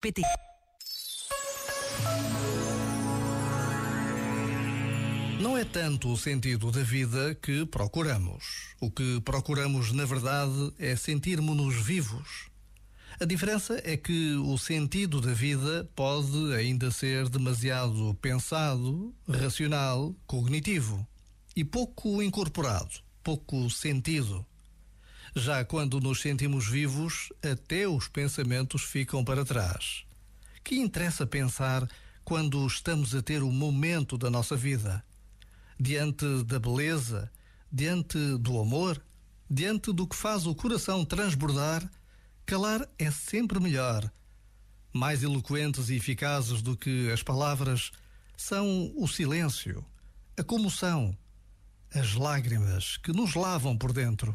pt Não é tanto o sentido da vida que procuramos. O que procuramos, na verdade, é sentirmos-nos vivos. A diferença é que o sentido da vida pode ainda ser demasiado pensado, racional, cognitivo e pouco incorporado, pouco sentido. Já quando nos sentimos vivos, até os pensamentos ficam para trás. Que interessa pensar quando estamos a ter o momento da nossa vida? diante da beleza, diante do amor, diante do que faz o coração transbordar, calar é sempre melhor. Mais eloquentes e eficazes do que as palavras são o silêncio, a comoção, as lágrimas que nos lavam por dentro.